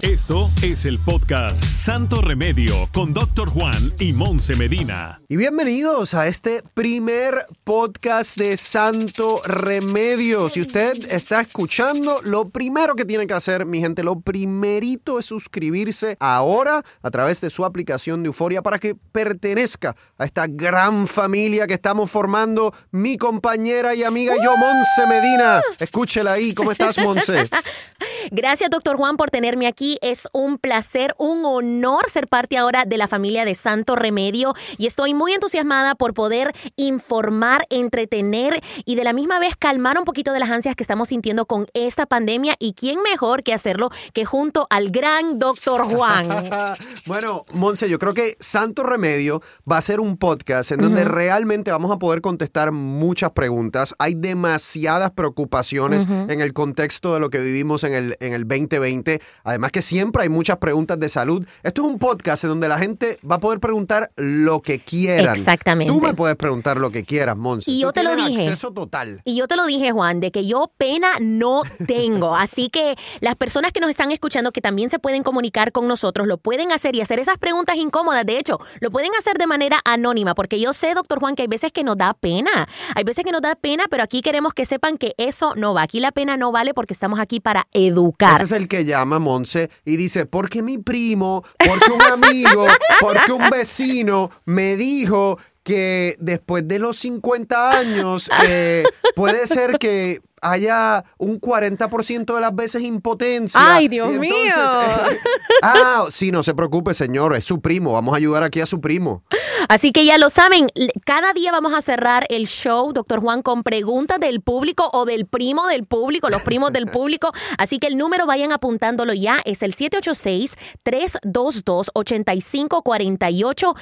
Esto es el podcast Santo Remedio con Dr. Juan y Monse Medina. Y bienvenidos a este primer podcast de Santo Remedio. Si usted está escuchando, lo primero que tiene que hacer, mi gente, lo primerito es suscribirse ahora a través de su aplicación de Euforia para que pertenezca a esta gran familia que estamos formando mi compañera y amiga yo, Monse Medina. Escúchela ahí. ¿Cómo estás, Monse? Gracias, doctor Juan, por tenerme aquí. Es un placer, un honor ser parte ahora de la familia de Santo Remedio y estoy muy entusiasmada por poder informar, entretener y de la misma vez calmar un poquito de las ansias que estamos sintiendo con esta pandemia. ¿Y quién mejor que hacerlo que junto al gran doctor Juan? bueno, Monse, yo creo que Santo Remedio va a ser un podcast en donde realmente vamos a poder contestar muchas preguntas. Hay demasiadas preocupaciones en el contexto de lo que vivimos en el, en el 2020. Además que siempre hay muchas preguntas de salud. Esto es un podcast en donde la gente va a poder preguntar lo que quieran. Exactamente. Tú me puedes preguntar lo que quieras, Monse. Y Tú yo te lo dije. acceso total. Y yo te lo dije, Juan, de que yo pena no tengo. Así que las personas que nos están escuchando, que también se pueden comunicar con nosotros, lo pueden hacer y hacer esas preguntas incómodas. De hecho, lo pueden hacer de manera anónima, porque yo sé, doctor Juan, que hay veces que nos da pena. Hay veces que nos da pena, pero aquí queremos que sepan que eso no va. Aquí la pena no vale porque estamos aquí para educar. Ese es el que llama Monse y dice, porque mi primo, porque un amigo, porque un vecino me dijo que después de los 50 años eh, puede ser que haya un 40% de las veces impotencia. ¡Ay, Dios mío! eh, ah, sí, no se preocupe, señor, es su primo. Vamos a ayudar aquí a su primo. Así que ya lo saben, cada día vamos a cerrar el show, doctor Juan, con preguntas del público o del primo del público, los primos del público. Así que el número vayan apuntándolo ya, es el 786-322-8548,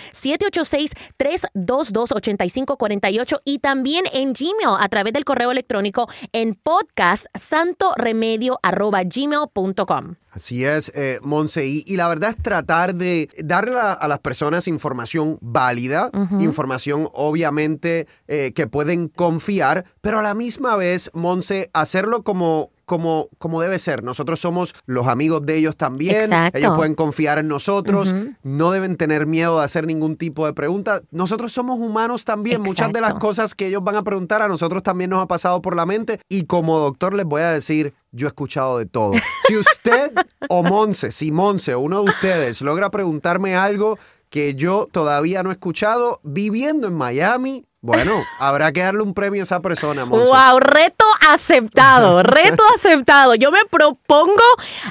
786-322-8548 y también en Gmail a través del correo electrónico en podcast santoremedio.gmail.com. Así es, eh, Monse. Y, y la verdad es tratar de darle a, a las personas información válida, información obviamente eh, que pueden confiar, pero a la misma vez, Monse, hacerlo como... Como, como debe ser. Nosotros somos los amigos de ellos también. Exacto. Ellos pueden confiar en nosotros. No deben tener miedo de hacer ningún tipo de pregunta. Nosotros somos humanos también. Muchas de las cosas que ellos van a preguntar a nosotros también nos ha pasado por la mente. Y como doctor les voy a decir, yo he escuchado de todo. Si usted o Monse, si Monse o uno de ustedes logra preguntarme algo que yo todavía no he escuchado, viviendo en Miami, bueno, habrá que darle un premio a esa persona, Monse. Wow, reto aceptado, reto aceptado. Yo me propongo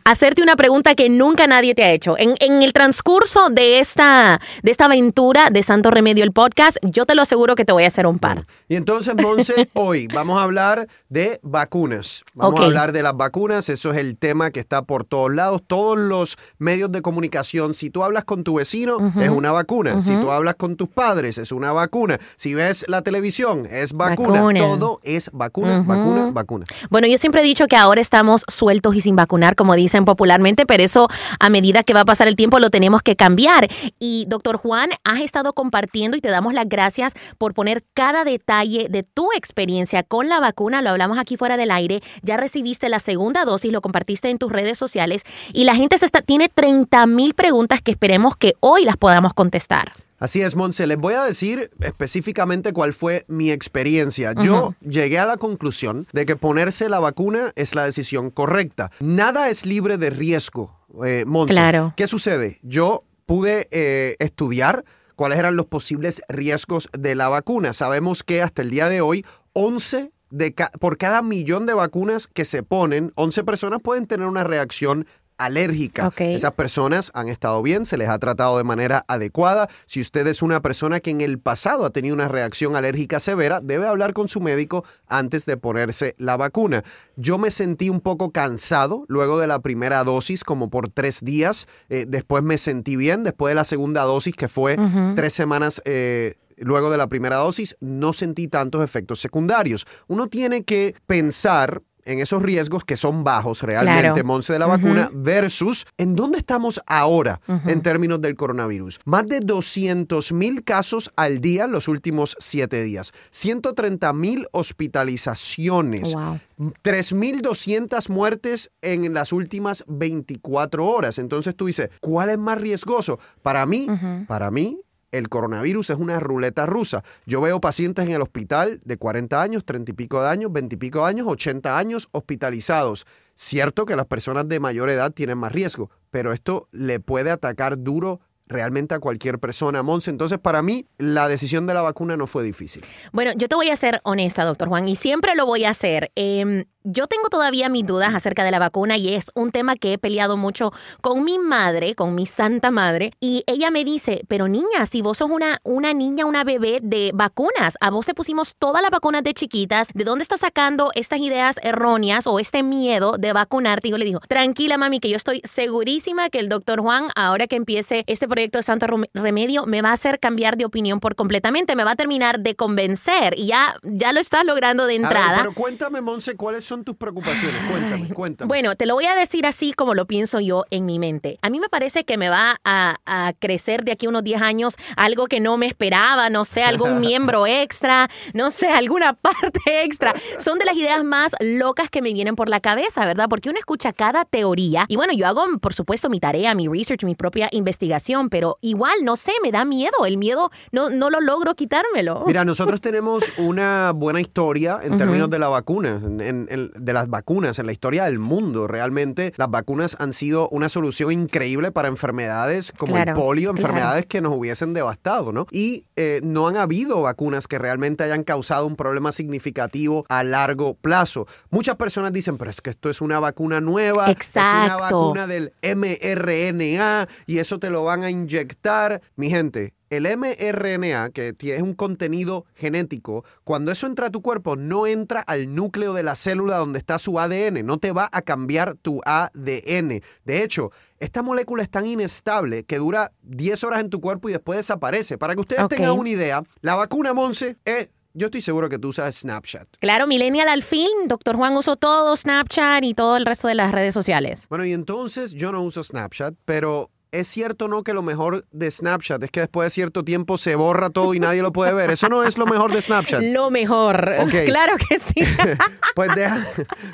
hacerte una pregunta que nunca nadie te ha hecho. En, en el transcurso de esta, de esta aventura de Santo Remedio, el podcast, yo te lo aseguro que te voy a hacer un par. Y entonces, Monse, hoy vamos a hablar de vacunas. Vamos a hablar de las vacunas. Eso es el tema que está por todos lados. Todos los medios de comunicación. Si tú hablas con tu vecino, es una vacuna. Si tú hablas con tus padres, es una vacuna. Si ves la televisión, es vacuna. Vacuna. Todo es vacuna, vacuna, vacuna. Bueno, yo siempre he dicho que ahora estamos sueltos y sin vacunar, como dicen popularmente, pero eso a medida que va a pasar el tiempo lo tenemos que cambiar. Y doctor Juan, has estado compartiendo y te damos las gracias por poner cada detalle de tu experiencia con la vacuna. Lo hablamos aquí fuera del aire. Ya recibiste la segunda dosis, lo compartiste en tus redes sociales y la gente se está, tiene 30 mil preguntas que esperemos que hoy las podamos contestar. Así es, Monse. Les voy a decir específicamente cuál fue mi experiencia. Yo llegué a la conclusión de que ponerse la vacuna es la decisión correcta. Nada es libre de riesgo, eh, Monse. Claro. ¿Qué sucede? Yo pude eh, estudiar cuáles eran los posibles riesgos de la vacuna. Sabemos que hasta el día de hoy, 11 de ca- por cada millón de vacunas que se ponen, 11 personas pueden tener una reacción alérgica. Esas personas han estado bien, se les ha tratado de manera adecuada. Si usted es una persona que en el pasado ha tenido una reacción alérgica severa, debe hablar con su médico antes de ponerse la vacuna. Yo me sentí un poco cansado luego de la primera dosis, como por tres días. Eh, después me sentí bien, después de la segunda dosis, que fue tres semanas. eh, Luego de la primera dosis no sentí tantos efectos secundarios. Uno tiene que pensar en esos riesgos que son bajos realmente, Claro. Monse, de la vacuna, versus en dónde estamos ahora en términos del coronavirus. Más de 200 mil casos al día en los últimos siete días, 130 mil hospitalizaciones, Wow. 3.200 muertes en las últimas 24 horas. Entonces tú dices, ¿cuál es más riesgoso? Para mí, para mí, el coronavirus es una ruleta rusa. Yo veo pacientes en el hospital de 40 años, 30 y pico de años, 20 y pico de años, 80 años hospitalizados. Cierto que las personas de mayor edad tienen más riesgo, pero esto le puede atacar duro realmente a cualquier persona, Monse. Entonces, para mí, la decisión de la vacuna no fue difícil. Bueno, yo te voy a ser honesta, doctor Juan, y siempre lo voy a hacer. Em, yo tengo todavía mis dudas acerca de la vacuna y es un tema que he peleado mucho con mi madre, con mi santa madre, y ella me dice, pero niña, si vos sos una, una niña, una bebé de vacunas, a vos te pusimos todas las vacunas de chiquitas, ¿de dónde estás sacando estas ideas erróneas o este miedo de vacunarte? Y yo le digo, tranquila mami, que yo estoy segurísima que el doctor Juan, ahora que empiece este proyecto de Santo Rem- Remedio, me va a hacer cambiar de opinión por completamente, me va a terminar de convencer y ya, ya lo estás logrando de ver, entrada. pero cuéntame, Monse, ¿cuáles son tus preocupaciones? Cuéntame, cuéntame. Bueno, te lo voy a decir así como lo pienso yo en mi mente. A mí me parece que me va a, a crecer de aquí a unos 10 años algo que no me esperaba, no sé, algún miembro extra, no sé, alguna parte extra. Son de las ideas más locas que me vienen por la cabeza, ¿verdad? Porque uno escucha cada teoría y bueno, yo hago, por supuesto, mi tarea, mi research, mi propia investigación, pero igual, no sé, me da miedo. El miedo no, no lo logro quitármelo. Mira, nosotros tenemos una buena historia en términos de la vacuna, en- en- en- de las vacunas, en la historia del mundo. Realmente las vacunas han sido una solución increíble para enfermedades como Claro, el polio, claro. enfermedades que nos hubiesen devastado, ¿no? Y eh, no han habido vacunas que realmente hayan causado un problema significativo a largo plazo. Muchas personas dicen, pero es que esto es una vacuna nueva, es una Exacto. vacuna del mRNA y eso te lo van a inyectar. Mi gente, el mRNA, que es un contenido genético, cuando eso entra a tu cuerpo, no entra al núcleo de la célula donde está su ADN, no te va a cambiar tu ADN. De hecho, esta molécula es tan inestable que dura 10 horas en tu cuerpo y después desaparece. Para que ustedes tengan una idea, la vacuna Monse es, yo estoy seguro que tú usas Snapchat. Claro, Millennial al fin, doctor Juan usó todo, Snapchat y todo el resto de las redes sociales. Bueno, y entonces yo no uso Snapchat, pero es cierto no que lo mejor de Snapchat es que después de cierto tiempo se borra todo y nadie lo puede ver. Eso no es lo mejor de Snapchat. Lo mejor. Ok. Claro que sí. Pues deja-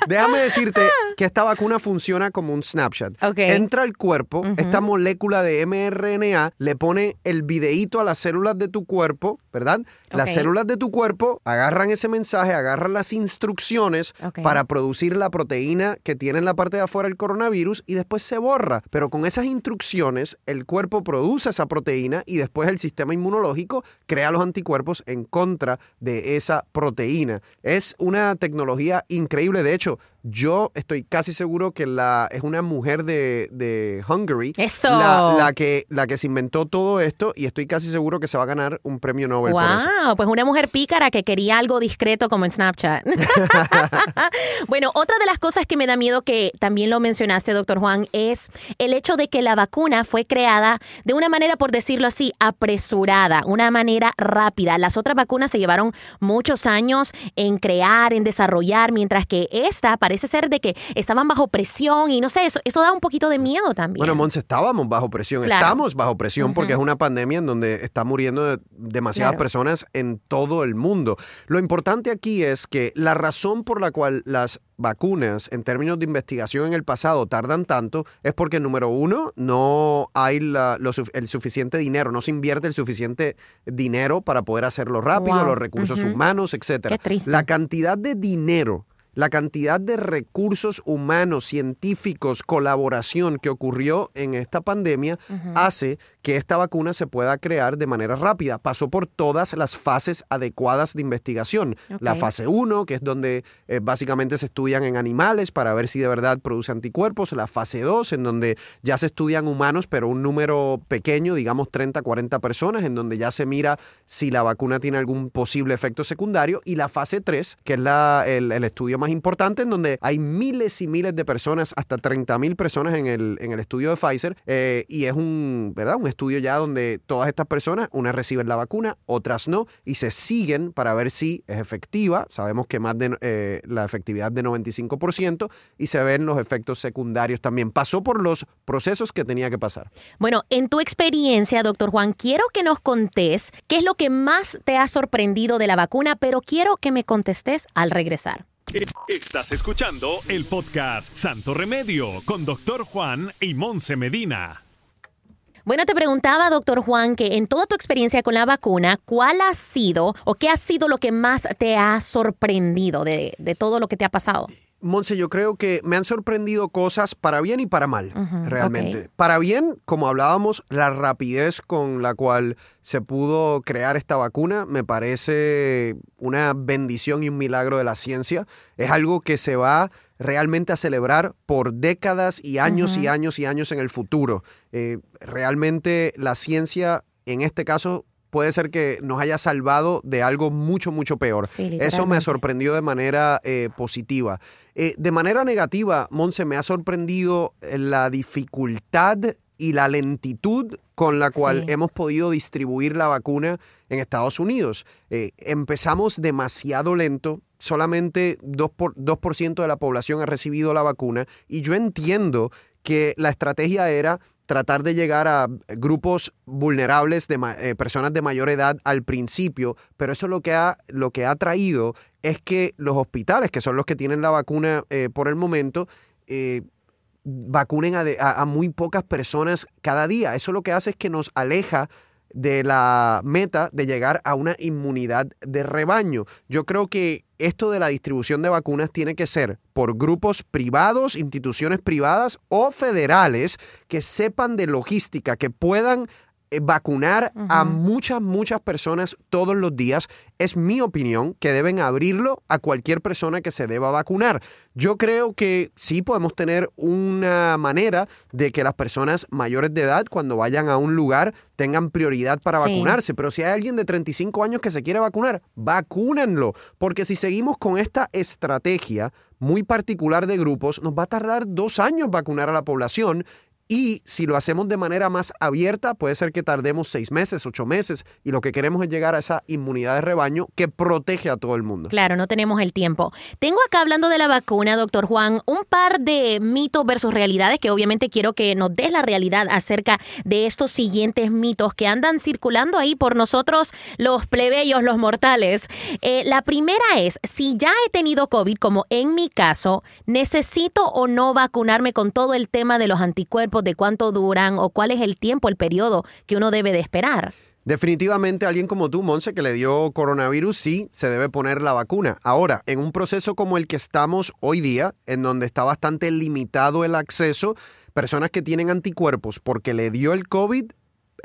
déjame decirte que esta vacuna funciona como un Snapchat. Ok. Entra al cuerpo, esta molécula de mRNA le pone el videíto a las células de tu cuerpo, ¿verdad? Las células de tu cuerpo agarran ese mensaje, agarran las instrucciones para producir la proteína que tiene en la parte de afuera el coronavirus y después se borra. Pero con esas instrucciones, el cuerpo produce esa proteína y después el sistema inmunológico crea los anticuerpos en contra de esa proteína. Es una tecnología increíble. De hecho, yo estoy casi seguro que la, es una mujer de, de Hungary Eso. La, la que, la que se inventó todo esto y estoy casi seguro que se va a ganar un premio Nobel Wow, pues una mujer pícara que quería algo discreto como en Snapchat. bueno, otra de las cosas que me da miedo que también lo mencionaste, doctor Juan, es el hecho de que la vacuna fue creada de una manera, por decirlo así, apresurada, una manera rápida. Las otras vacunas se llevaron muchos años en crear, en desarrollar, mientras que esta parece ser de que estaban bajo presión y no sé, eso, eso da un poquito de miedo también. Bueno, Monse, estábamos bajo presión. Claro. Estamos bajo presión porque es una pandemia en donde están muriendo de- demasiadas Personas en todo el mundo. Lo importante aquí es que la razón por la cual las vacunas en términos de investigación en el pasado tardan tanto es porque, número uno, no hay la- lo suf- el suficiente dinero, no se invierte el suficiente dinero para poder hacerlo rápido, Wow. los recursos Ujú. humanos, etcétera. Qué triste. La cantidad de dinero la cantidad de recursos humanos, científicos, colaboración que ocurrió en esta pandemia hace que esta vacuna se pueda crear de manera rápida. Pasó por todas las fases adecuadas de investigación. La fase 1, que es donde eh, básicamente se estudian en animales para ver si de verdad produce anticuerpos. La fase 2, en donde ya se estudian humanos, pero un número pequeño, digamos 30, 40 personas, en donde ya se mira si la vacuna tiene algún posible efecto secundario. Y la fase 3, que es la- el, el estudio más importante, en donde hay miles y miles de personas, hasta 30 mil personas en el, en el estudio de Pfizer, eh, y es un, ¿verdad? un estudio ya donde todas estas personas, unas reciben la vacuna, otras no, y se siguen para ver si es efectiva. Sabemos que más de eh, la efectividad de 95% y se ven los efectos secundarios también. Pasó por los procesos que tenía que pasar. Bueno, en tu experiencia, doctor Juan, quiero que nos contés qué es lo que más te ha sorprendido de la vacuna, pero quiero que me contestes al regresar. Estás escuchando el podcast Santo Remedio con doctor Juan y Monse Medina. Bueno, te preguntaba, doctor Juan, que en toda tu experiencia con la vacuna, ¿cuál ha sido o qué ha sido lo que más te ha sorprendido de, de todo lo que te ha pasado? Monse, yo creo que me han sorprendido cosas para bien y para mal, realmente. Para bien, como hablábamos, la rapidez con la cual se pudo crear esta vacuna me parece una bendición y un milagro de la ciencia. Es algo que se va realmente a celebrar por décadas y años y años y años en el futuro. Eh, realmente la ciencia, en este caso, puede ser que nos haya salvado de algo mucho, mucho peor. Eso me sorprendió de manera eh, positiva. Eh, de manera negativa, Monse, me ha sorprendido eh, la dificultad y la lentitud con la cual hemos podido distribuir la vacuna en Estados Unidos. empezamos demasiado lento, solamente 2%, por, 2 de la población ha recibido la vacuna y yo entiendo que la estrategia era tratar de llegar a grupos vulnerables de eh, personas de mayor edad al principio, pero eso lo que ha, lo que ha traído es que los hospitales, que son los que tienen la vacuna eh, por el momento, eh, vacunen a, a, muy pocas personas cada día. Eso lo que hace es que nos aleja de la meta de llegar a una inmunidad de rebaño. Yo creo que esto de la distribución de vacunas tiene que ser por grupos privados, instituciones privadas o federales que sepan de logística, que puedan eh, vacunar a muchas, muchas personas todos los días. Es mi opinión que deben abrirlo a cualquier persona que se deba vacunar. Yo creo que sí podemos tener una manera de que las personas mayores de edad, cuando vayan a un lugar, tengan prioridad para vacunarse. Pero si hay alguien de 35 años que se quiere vacunar, vacúnenlo. Porque si seguimos con esta estrategia, muy particular de grupos, nos va a tardar dos años vacunar a la población y si lo hacemos de manera más abierta, puede ser que tardemos seis meses, ocho meses, y lo que queremos es llegar a esa inmunidad de rebaño que protege a todo el mundo. Claro, no tenemos el tiempo. Tengo acá hablando de la vacuna, doctor Juan, un par de mitos versus realidades que obviamente quiero que nos des la realidad acerca de estos siguientes mitos que andan circulando ahí por nosotros, los plebeyos, los mortales. Eh, la primera es, si ya he tenido COVID, como en mi caso, ¿necesito o no vacunarme con todo el tema de los anticuerpos? De cuánto duran o cuál es el tiempo, el periodo que uno debe de esperar. Definitivamente alguien como tú, Monse, que le dio coronavirus, sí, se debe poner la vacuna. Ahora, en un proceso como el que estamos hoy día, en donde está bastante limitado el acceso, personas que tienen anticuerpos porque le dio el COVID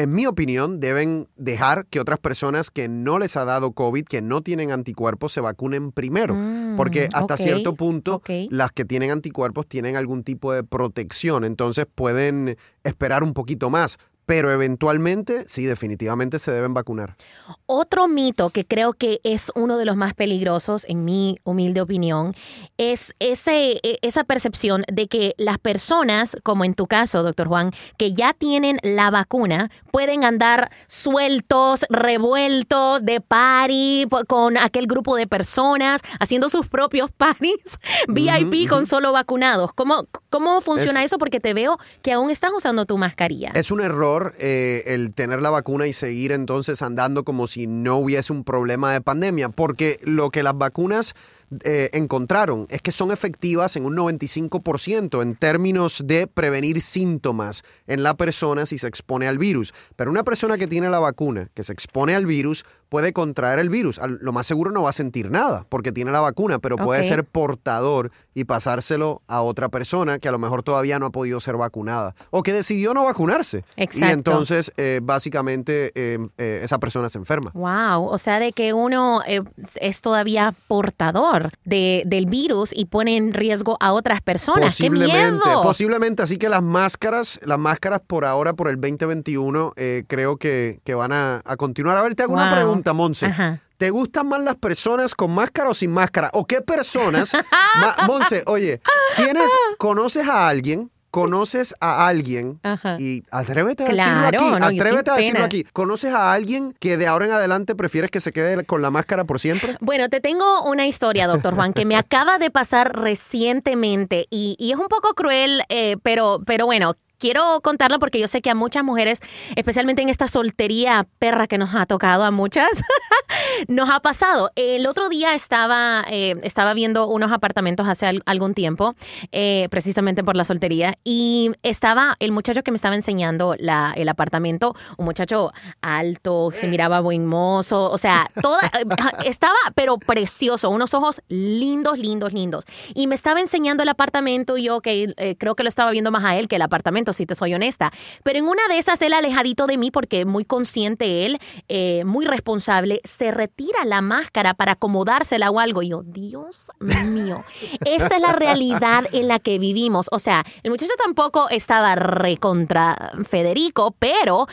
en mi opinión, deben dejar que otras personas que no les ha dado COVID, que no tienen anticuerpos, se vacunen primero. Mm, porque hasta cierto punto, las que tienen anticuerpos tienen algún tipo de protección. Entonces pueden esperar un poquito más pero eventualmente sí, definitivamente se deben vacunar. Otro mito que creo que es uno de los más peligrosos, en mi humilde opinión, es ese, e, esa percepción de que las personas, como en tu caso, doctor Juan, que ya tienen la vacuna, pueden andar sueltos, revueltos, de party, con aquel grupo de personas, haciendo sus propios parties VIP con solo vacunados. ¿Cómo, cómo funciona eso? Porque te veo que aún estás usando tu mascarilla. Es un error eh, el tener la vacuna y seguir entonces andando como si no hubiese un problema de pandemia, porque lo que las vacunas eh, encontraron es que son efectivas en un 95% en términos de prevenir síntomas en la persona si se expone al virus. Pero una persona que tiene la vacuna, que se expone al virus, puede contraer el virus. Lo más seguro no va a sentir nada porque tiene la vacuna, pero puede ser portador y pasárselo a otra persona que a lo mejor todavía no ha podido ser vacunada o que decidió no vacunarse. Exacto. Y entonces, eh, básicamente, eh, esa persona se enferma. Wow, o sea, de que uno es todavía portador de, del virus y pone en riesgo a otras personas. ¡Qué miedo! Posiblemente, así que las máscaras, las máscaras por ahora, por el 2021, eh, creo que, que van a, continuar. A ver, te hago una pregunta, Monse. ¿te gustan más las personas con máscara o sin máscara? ¿O qué personas? Monse, oye, ¿tienes, conoces a alguien? ¿Conoces a alguien? Ajá. Y atrévete a Claro, decirlo aquí. no, atrévete a decirlo pena. aquí. ¿Conoces a alguien que de ahora en adelante prefieres que se quede con la máscara por siempre? Bueno, te tengo una historia, doctor Juan, que me acaba de pasar recientemente y, y es un poco cruel, eh, pero, pero bueno. Quiero contarlo porque yo sé que a muchas mujeres, especialmente en esta soltería perra que nos ha tocado a muchas, nos ha pasado. El otro día estaba, eh, estaba viendo unos apartamentos hace al- algún tiempo, eh, precisamente por la soltería, y estaba el muchacho que me estaba enseñando la, el apartamento, un muchacho alto, se miraba buen mozo, o sea, toda, eh, estaba, pero precioso, unos ojos lindos, lindos, lindos. Y me estaba enseñando el apartamento y yo, que creo que lo estaba viendo más a él que el apartamento, si te soy honesta. Pero en una de esas, él alejadito de mí, porque muy consciente él, eh, muy responsable, se retira la máscara para acomodársela o algo. Y yo, Dios mío, esta es la realidad en la que vivimos. O sea, el muchacho tampoco estaba recontra Federico, pero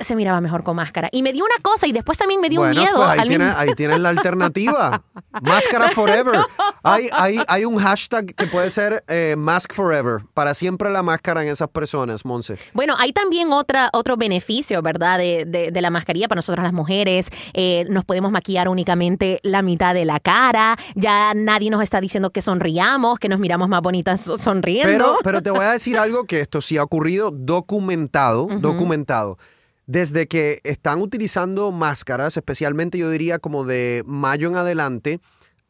se miraba mejor con máscara. Y me dio una cosa y después también me dio bueno, un miedo. pues ahí al mismo- tienes, ahí tienes la alternativa. Máscara forever. Hay, hay, hay un hashtag que puede ser eh, mask forever. Para siempre la máscara en esas personas, Monse. Bueno, hay también otra, otro beneficio, ¿verdad? De, de- de la mascarilla para nosotras las mujeres. Eh, nos podemos maquillar únicamente la mitad de la cara. Ya nadie nos está diciendo que sonriamos, que nos miramos más bonitas so- sonriendo. Pero, pero te voy a decir algo que esto sí ha ocurrido documentado, documentado. Desde que están utilizando máscaras, especialmente yo diría como de mayo en adelante,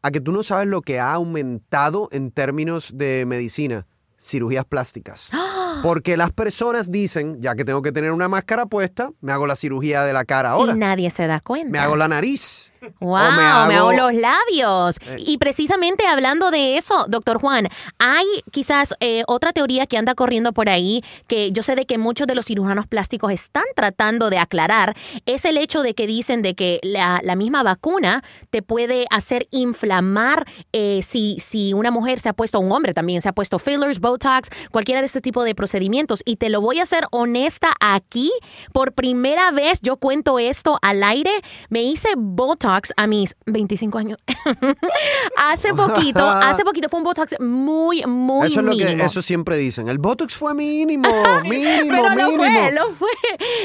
a que tú no sabes lo que ha aumentado en términos de medicina, cirugías plásticas. Porque las personas dicen, ya que tengo que tener una máscara puesta, me hago la cirugía de la cara ahora. y nadie se da cuenta. Me hago la nariz. Wow, O me hago, los labios. Eh. Y precisamente hablando de eso, doctor Juan, hay quizás eh, otra teoría que anda corriendo por ahí, que yo sé de que muchos de los cirujanos plásticos están tratando de aclarar, es el hecho de que dicen de que la, la misma vacuna te puede hacer inflamar eh, si, si una mujer se ha puesto, un hombre también se ha puesto fillers, Botox, cualquiera de este tipo de procedimientos. Y te lo voy a hacer honesta aquí, por primera vez yo cuento esto al aire, me hice Botox a mis 25 años. hace poquito, hace poquito fue un Botox muy, muy eso es lo que mínimo. eso siempre dicen. El Botox fue mínimo, mínimo, Pero lo mínimo. fue, lo fue,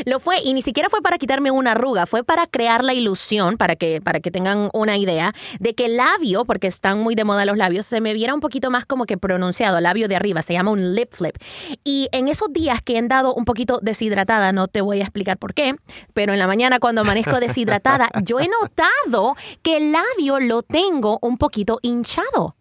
lo fue. Y ni siquiera fue para quitarme una arruga, fue para crear la ilusión, para que, para que tengan una idea, de que el labio, porque están muy de moda los labios, se me viera un poquito más como que pronunciado, labio de arriba, se llama un lip flip. Y en esos días que he andado un poquito deshidratada, no te voy a explicar por qué, pero en la mañana cuando amanezco deshidratada, yo he notado que el labio lo tengo un poquito hinchado.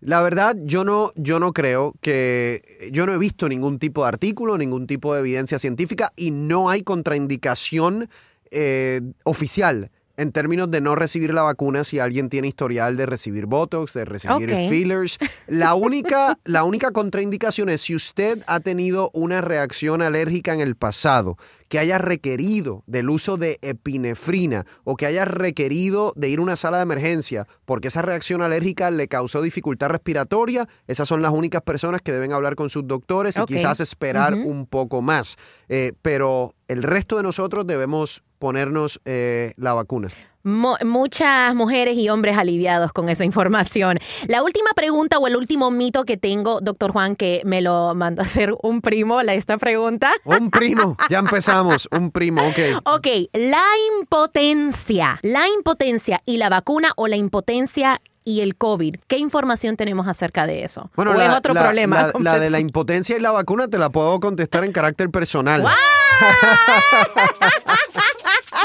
La verdad, yo no, yo no creo que. Yo no he visto ningún tipo de artículo, ningún tipo de evidencia científica y no hay contraindicación eh, oficial en términos de no recibir la vacuna si alguien tiene historial de recibir Botox, de recibir fillers. La única, la única contraindicación es si usted ha tenido una reacción alérgica en el pasado, que haya requerido del uso de epinefrina o que haya requerido de ir a una sala de emergencia porque esa reacción alérgica le causó dificultad respiratoria, esas son las únicas personas que deben hablar con sus doctores y quizás esperar un poco más. Eh, pero el resto de nosotros debemos ponernos eh, la vacuna. Mu- muchas mujeres y hombres aliviados con esa información. La última pregunta o el último mito que tengo, doctor Juan, que me lo mandó a hacer un primo, la, esta pregunta. Un primo, ya empezamos, un primo, ok. Ok, la impotencia. La impotencia y la vacuna o la impotencia y el COVID. ¿Qué información tenemos acerca de eso? ¿O es la, otro la- problema? la- la de la impotencia y la vacuna te la puedo contestar en carácter personal.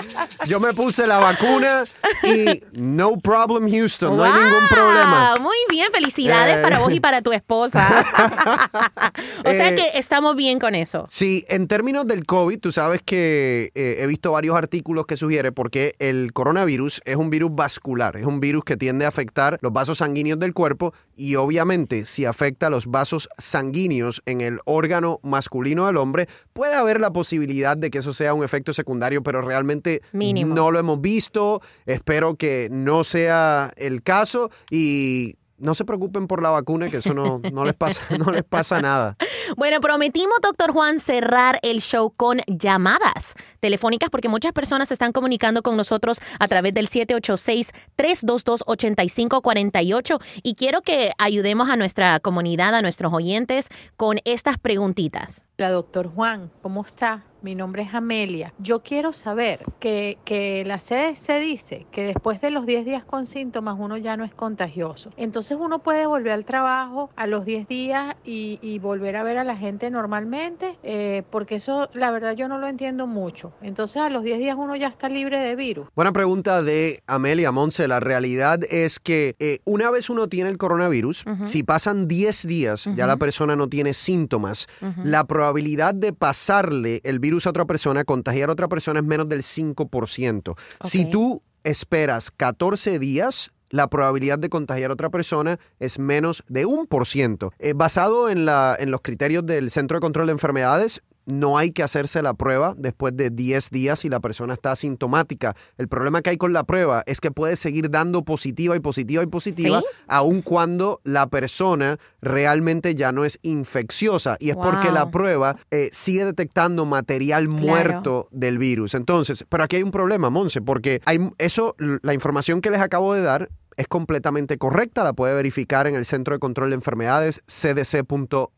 Yo me puse la vacuna y no problem Houston, no hay ningún problema. Muy bien, felicidades Eh. para vos y para tu esposa. o sea Eh. que estamos bien con eso. Sí, en términos del COVID, tú sabes que eh, he visto varios artículos que sugiere porque el coronavirus es un virus vascular, es un virus que tiende a afectar los vasos sanguíneos del cuerpo y obviamente si afecta los vasos sanguíneos en el órgano masculino del hombre, puede haber la posibilidad de que eso sea un efecto secundario, pero realmente Mínimo. no lo hemos visto. Espero que no sea el caso y no se preocupen por la vacuna, que eso no, no, les, pasa, no les pasa nada. Bueno, prometimos, doctor Juan, cerrar el show con llamadas telefónicas porque muchas personas se están comunicando con nosotros a través del 786-322-8548 y quiero que ayudemos a nuestra comunidad, a nuestros oyentes con estas preguntitas. La doctor Juan, ¿cómo está? Mi nombre es Amelia. Yo quiero saber que, que, la CDC dice que después de los 10 días con síntomas uno ya no es contagioso. Entonces uno puede volver al trabajo a los 10 días y, y volver a ver a la gente normalmente, eh, porque eso la verdad yo no lo entiendo mucho. Entonces a los 10 días uno ya está libre de virus. Buena pregunta de Amelia Monse. La realidad es que eh, una vez uno tiene el coronavirus, uh -huh. si pasan 10 días, uh -huh. ya la persona no tiene síntomas, uh -huh. la probabilidad de pasarle el virus a otra persona, contagiar a otra persona es menos del 5%. Okay. Si tú esperas 14 días, la probabilidad de contagiar a otra persona es menos de un por ciento. Eh, basado en, la, en los criterios del Centro de Control de Enfermedades, no hay que hacerse la prueba después de 10 días si la persona está asintomática. El problema que hay con la prueba es que puede seguir dando positiva y positiva y positiva, ¿Sí? aun cuando la persona realmente ya no es infecciosa. Y es wow. porque la prueba eh, sigue detectando material claro. muerto del virus. Entonces, pero aquí hay un problema, Monse, porque hay eso, la información que les acabo de dar es completamente correcta, la puede verificar en el Centro de Control de Enfermedades cdc.gov.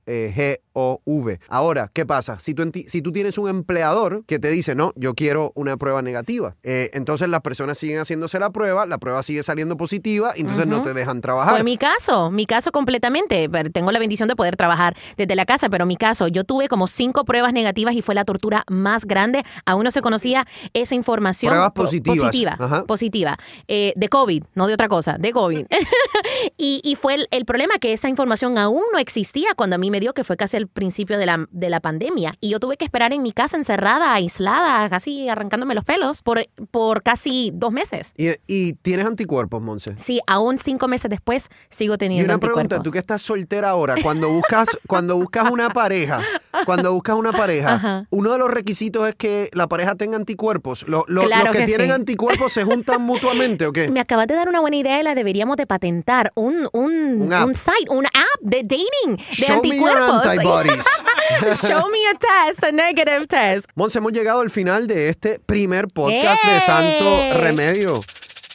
Ahora, ¿qué pasa? Si tú, si tú tienes un empleador que te dice, no, yo quiero una prueba negativa, eh, entonces las personas siguen haciéndose la prueba, la prueba sigue saliendo positiva, entonces uh -huh. no te dejan trabajar. Fue mi caso, mi caso completamente. Tengo la bendición de poder trabajar desde la casa, pero mi caso, yo tuve como cinco pruebas negativas y fue la tortura más grande. Aún no se conocía esa información. Pruebas positivas. Positiva, Ajá. positiva. Eh, de COVID, no de otra cosa, de COVID. y, y, fue el, el, problema que esa información aún no existía cuando a mí me dio que fue casi el principio de la, de la pandemia. Y yo tuve que esperar en mi casa encerrada, aislada, casi arrancándome los pelos por, por casi dos meses. ¿Y, y tienes anticuerpos, Monse? Sí, aún cinco meses después sigo teniendo Y una anticuerpos. pregunta, tú que estás soltera ahora, cuando buscas, cuando buscas una pareja, cuando buscas una pareja, Ajá. uno de los requisitos es que la pareja tenga anticuerpos. Lo, lo, claro los que, que tienen sí. anticuerpos se juntan mutuamente, ¿o qué? Me acabas de dar una buena idea y la deberíamos de patentar. Un, un, un, un site, un app de dating, de Show anticuerpos. Me your antibodies. Show me a test, a negative test. Monse, hemos llegado al final de este primer podcast ¡Ey! de Santo Remedio.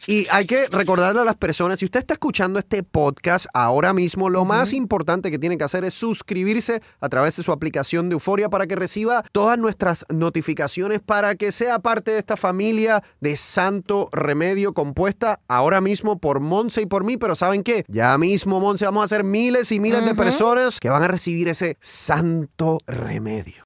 Y hay que recordarle a las personas, si usted está escuchando este podcast ahora mismo, lo uh -huh. más importante que tiene que hacer es suscribirse a través de su aplicación de Euforia para que reciba todas nuestras notificaciones, para que sea parte de esta familia de Santo Remedio compuesta ahora mismo por Monse y por mí. Pero ¿saben qué? Ya mismo, Monse, vamos a hacer miles y miles uh -huh. de personas que van a recibir ese Santo Remedio.